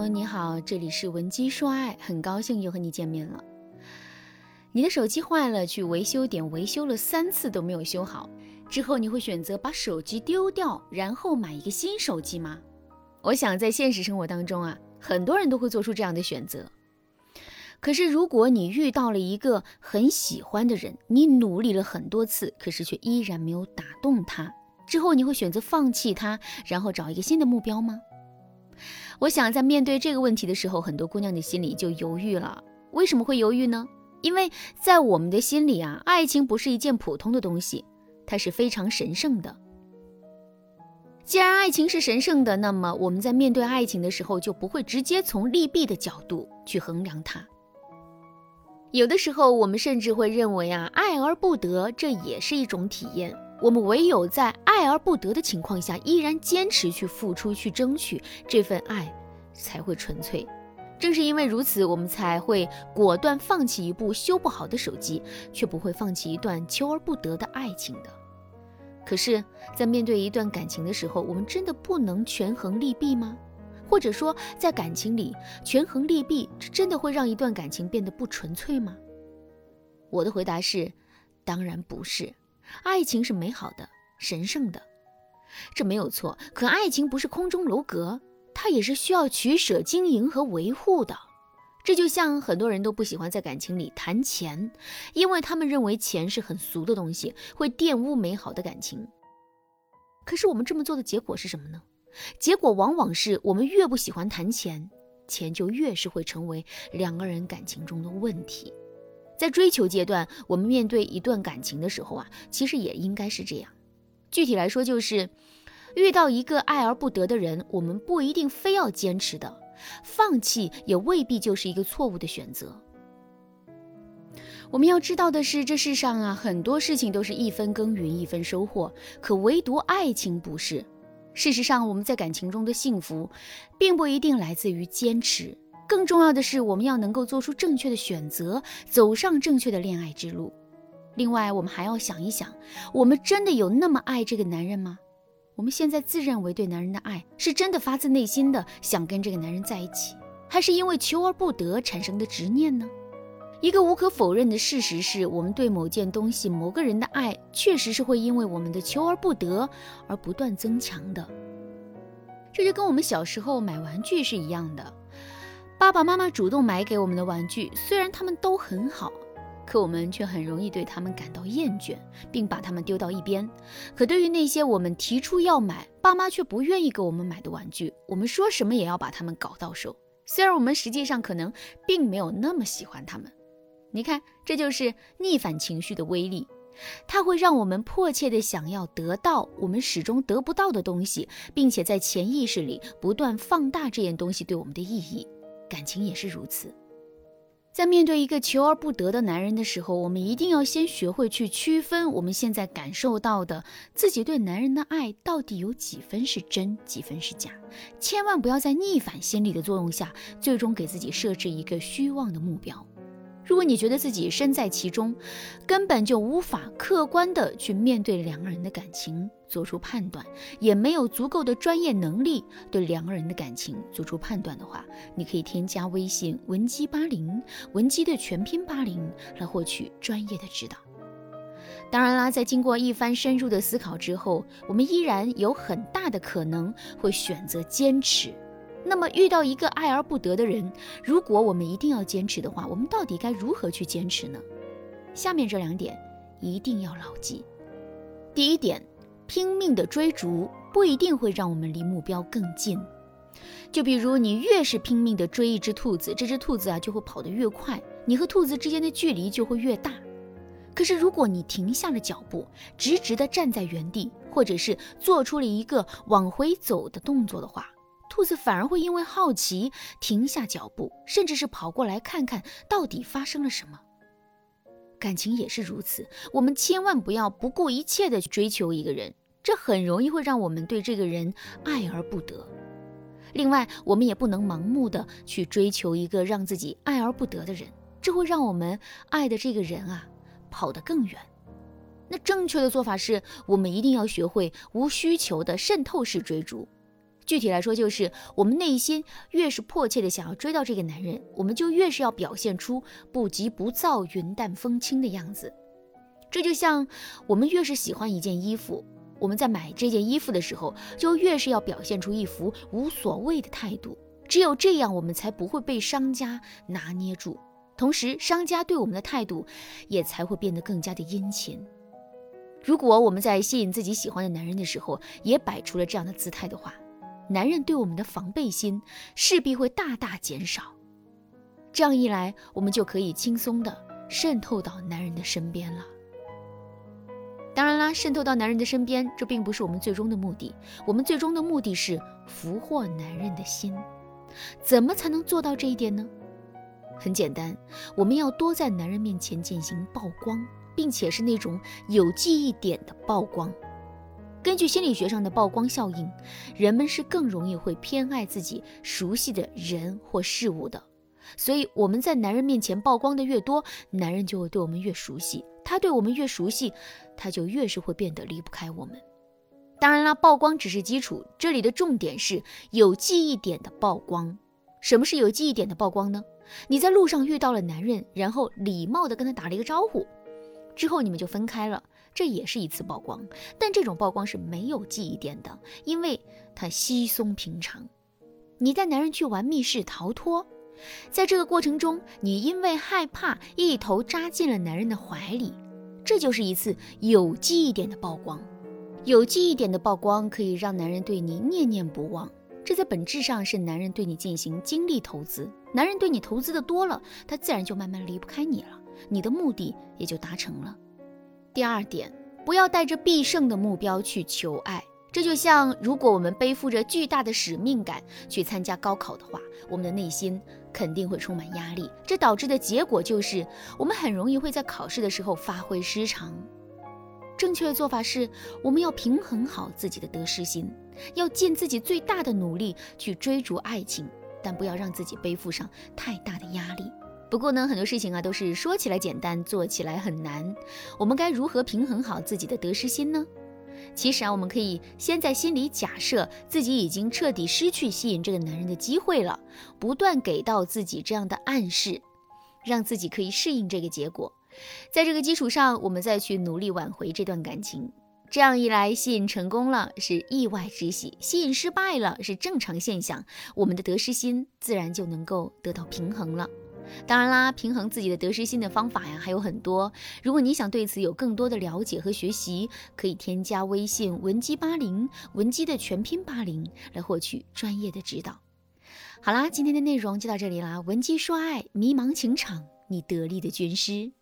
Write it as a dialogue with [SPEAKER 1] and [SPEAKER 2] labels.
[SPEAKER 1] 友你好，这里是文姬说爱，很高兴又和你见面了。你的手机坏了，去维修点维修了三次都没有修好，之后你会选择把手机丢掉，然后买一个新手机吗？我想在现实生活当中啊，很多人都会做出这样的选择。可是如果你遇到了一个很喜欢的人，你努力了很多次，可是却依然没有打动他，之后你会选择放弃他，然后找一个新的目标吗？我想在面对这个问题的时候，很多姑娘的心里就犹豫了。为什么会犹豫呢？因为在我们的心里啊，爱情不是一件普通的东西，它是非常神圣的。既然爱情是神圣的，那么我们在面对爱情的时候，就不会直接从利弊的角度去衡量它。有的时候，我们甚至会认为啊，爱而不得，这也是一种体验。我们唯有在爱而不得的情况下，依然坚持去付出、去争取这份爱，才会纯粹。正是因为如此，我们才会果断放弃一部修不好的手机，却不会放弃一段求而不得的爱情的。可是，在面对一段感情的时候，我们真的不能权衡利弊吗？或者说，在感情里权衡利弊，这真的会让一段感情变得不纯粹吗？我的回答是，当然不是。爱情是美好的、神圣的，这没有错。可爱情不是空中楼阁，它也是需要取舍、经营和维护的。这就像很多人都不喜欢在感情里谈钱，因为他们认为钱是很俗的东西，会玷污美好的感情。可是我们这么做的结果是什么呢？结果往往是我们越不喜欢谈钱，钱就越是会成为两个人感情中的问题。在追求阶段，我们面对一段感情的时候啊，其实也应该是这样。具体来说，就是遇到一个爱而不得的人，我们不一定非要坚持的，放弃也未必就是一个错误的选择。我们要知道的是，这世上啊，很多事情都是一分耕耘一分收获，可唯独爱情不是。事实上，我们在感情中的幸福，并不一定来自于坚持。更重要的是，我们要能够做出正确的选择，走上正确的恋爱之路。另外，我们还要想一想，我们真的有那么爱这个男人吗？我们现在自认为对男人的爱，是真的发自内心的想跟这个男人在一起，还是因为求而不得产生的执念呢？一个无可否认的事实是，我们对某件东西、某个人的爱，确实是会因为我们的求而不得而不断增强的。这就跟我们小时候买玩具是一样的。爸爸妈妈主动买给我们的玩具，虽然他们都很好，可我们却很容易对他们感到厌倦，并把他们丢到一边。可对于那些我们提出要买，爸妈却不愿意给我们买的玩具，我们说什么也要把他们搞到手。虽然我们实际上可能并没有那么喜欢他们。你看，这就是逆反情绪的威力，它会让我们迫切的想要得到我们始终得不到的东西，并且在潜意识里不断放大这件东西对我们的意义。感情也是如此，在面对一个求而不得的男人的时候，我们一定要先学会去区分我们现在感受到的自己对男人的爱到底有几分是真，几分是假。千万不要在逆反心理的作用下，最终给自己设置一个虚妄的目标。如果你觉得自己身在其中，根本就无法客观的去面对两个人的感情做出判断，也没有足够的专业能力对两个人的感情做出判断的话，你可以添加微信文姬八零，文姬的全拼八零，来获取专业的指导。当然啦，在经过一番深入的思考之后，我们依然有很大的可能会选择坚持。那么遇到一个爱而不得的人，如果我们一定要坚持的话，我们到底该如何去坚持呢？下面这两点一定要牢记。第一点，拼命的追逐不一定会让我们离目标更近。就比如你越是拼命的追一只兔子，这只兔子啊就会跑得越快，你和兔子之间的距离就会越大。可是如果你停下了脚步，直直的站在原地，或者是做出了一个往回走的动作的话，兔子反而会因为好奇停下脚步，甚至是跑过来看看到底发生了什么。感情也是如此，我们千万不要不顾一切的去追求一个人，这很容易会让我们对这个人爱而不得。另外，我们也不能盲目的去追求一个让自己爱而不得的人，这会让我们爱的这个人啊跑得更远。那正确的做法是，我们一定要学会无需求的渗透式追逐。具体来说，就是我们内心越是迫切的想要追到这个男人，我们就越是要表现出不急不躁、云淡风轻的样子。这就像我们越是喜欢一件衣服，我们在买这件衣服的时候，就越是要表现出一副无所谓的态度。只有这样，我们才不会被商家拿捏住，同时商家对我们的态度也才会变得更加的殷勤。如果我们在吸引自己喜欢的男人的时候，也摆出了这样的姿态的话，男人对我们的防备心势必会大大减少，这样一来，我们就可以轻松的渗透到男人的身边了。当然啦，渗透到男人的身边，这并不是我们最终的目的。我们最终的目的是俘获男人的心。怎么才能做到这一点呢？很简单，我们要多在男人面前进行曝光，并且是那种有记忆点的曝光。根据心理学上的曝光效应，人们是更容易会偏爱自己熟悉的人或事物的。所以我们在男人面前曝光的越多，男人就会对我们越熟悉。他对我们越熟悉，他就越是会变得离不开我们。当然了，曝光只是基础，这里的重点是有记忆点的曝光。什么是有记忆点的曝光呢？你在路上遇到了男人，然后礼貌地跟他打了一个招呼，之后你们就分开了。这也是一次曝光，但这种曝光是没有记忆点的，因为它稀松平常。你带男人去玩密室逃脱，在这个过程中，你因为害怕一头扎进了男人的怀里，这就是一次有记忆点的曝光。有记忆点的曝光可以让男人对你念念不忘，这在本质上是男人对你进行精力投资。男人对你投资的多了，他自然就慢慢离不开你了，你的目的也就达成了。第二点，不要带着必胜的目标去求爱。这就像，如果我们背负着巨大的使命感去参加高考的话，我们的内心肯定会充满压力。这导致的结果就是，我们很容易会在考试的时候发挥失常。正确的做法是，我们要平衡好自己的得失心，要尽自己最大的努力去追逐爱情，但不要让自己背负上太大的压力。不过呢，很多事情啊都是说起来简单，做起来很难。我们该如何平衡好自己的得失心呢？其实啊，我们可以先在心里假设自己已经彻底失去吸引这个男人的机会了，不断给到自己这样的暗示，让自己可以适应这个结果。在这个基础上，我们再去努力挽回这段感情。这样一来，吸引成功了是意外之喜，吸引失败了是正常现象，我们的得失心自然就能够得到平衡了。当然啦，平衡自己的得失心的方法呀还有很多。如果你想对此有更多的了解和学习，可以添加微信文姬八零，文姬的全拼八零，来获取专业的指导。好啦，今天的内容就到这里啦。文姬说爱，迷茫情场，你得力的军师。